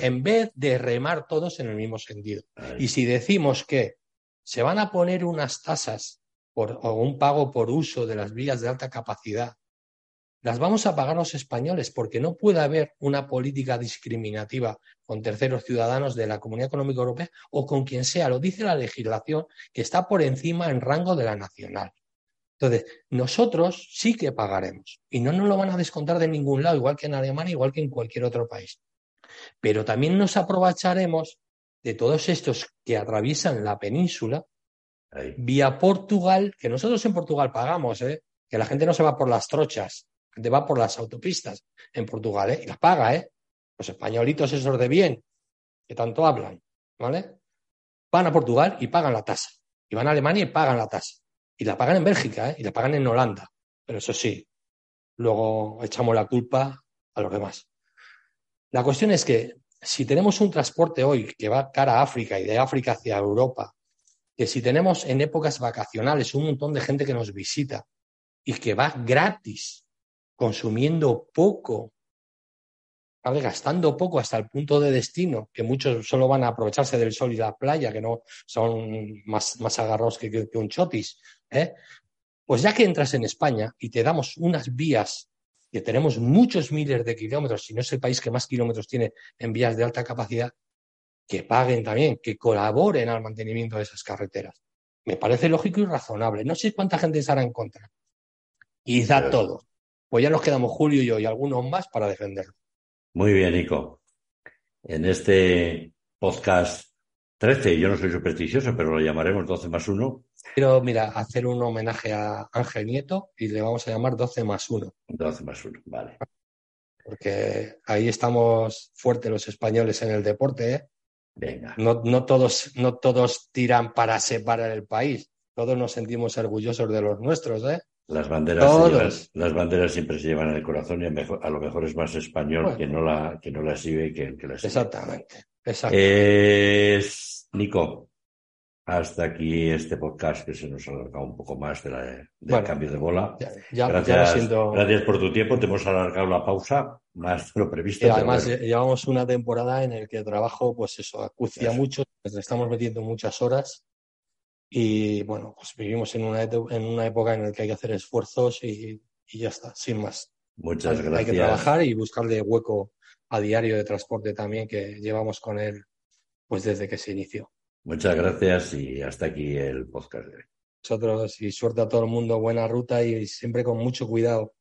en vez de, remar todos en el mismo sentido. Y si decimos que se van a poner unas tasas por, o un pago por uso de las vías de alta capacidad las vamos a pagar los españoles porque no puede haber una política discriminativa con terceros ciudadanos de la Comunidad Económica Europea o con quien sea. Lo dice la legislación que está por encima en rango de la nacional. Entonces, nosotros sí que pagaremos y no nos lo van a descontar de ningún lado, igual que en Alemania, igual que en cualquier otro país. Pero también nos aprovecharemos de todos estos que atraviesan la península vía Portugal, que nosotros en Portugal pagamos, ¿eh? que la gente no se va por las trochas, gente va por las autopistas en Portugal, ¿eh? Y las paga, ¿eh? Los españolitos esos de bien, que tanto hablan, ¿vale? Van a Portugal y pagan la tasa. Y van a Alemania y pagan la tasa. Y la pagan en Bélgica, ¿eh? Y la pagan en Holanda. Pero eso sí, luego echamos la culpa a los demás. La cuestión es que si tenemos un transporte hoy que va cara a África y de África hacia Europa, que si tenemos en épocas vacacionales un montón de gente que nos visita y que va gratis consumiendo poco, gastando poco hasta el punto de destino, que muchos solo van a aprovecharse del sol y la playa, que no son más, más agarrados que, un chotis, ¿eh? pues ya que entras en España y te damos unas vías que tenemos muchos miles de kilómetros, si no es el país que más kilómetros tiene en vías de alta capacidad, que paguen también, que colaboren al mantenimiento de esas carreteras. Me parece lógico y razonable. No sé cuánta gente estará en contra. Quizá todo pues ya nos quedamos Julio y yo y algunos más para defenderlo. Muy bien, Nico. En este podcast 13, yo no soy supersticioso, pero lo llamaremos 12 más 1. Quiero, mira, hacer un homenaje a Ángel Nieto y le vamos a llamar 12 más 1. 12 más 1, vale. Porque ahí estamos fuertes los españoles en el deporte, ¿eh? Venga. No, no, todos, no todos tiran para separar el país. Todos nos sentimos orgullosos de los nuestros, ¿eh? Las banderas, las banderas siempre se llevan en el corazón y a, lo mejor es más español que no la que no la sigue que el que la sigue. Exactamente. Es Nico. Hasta aquí este podcast que se nos ha alargado un poco más de la, del cambio de bola. Ya, gracias, siento... gracias por tu tiempo. Te hemos alargado la pausa más de lo previsto. Y además, llevamos una temporada en la que el trabajo, pues eso, acucia mucho, le estamos metiendo muchas horas. Y bueno, pues vivimos en una, en una época en la que hay que hacer esfuerzos y, y ya está, sin más. Muchas hay, gracias. Hay que trabajar y buscarle hueco a diario de transporte también que llevamos con él pues desde que se inició. Muchas gracias y hasta aquí el podcast de. Nosotros y suerte a todo el mundo, buena ruta y siempre con mucho cuidado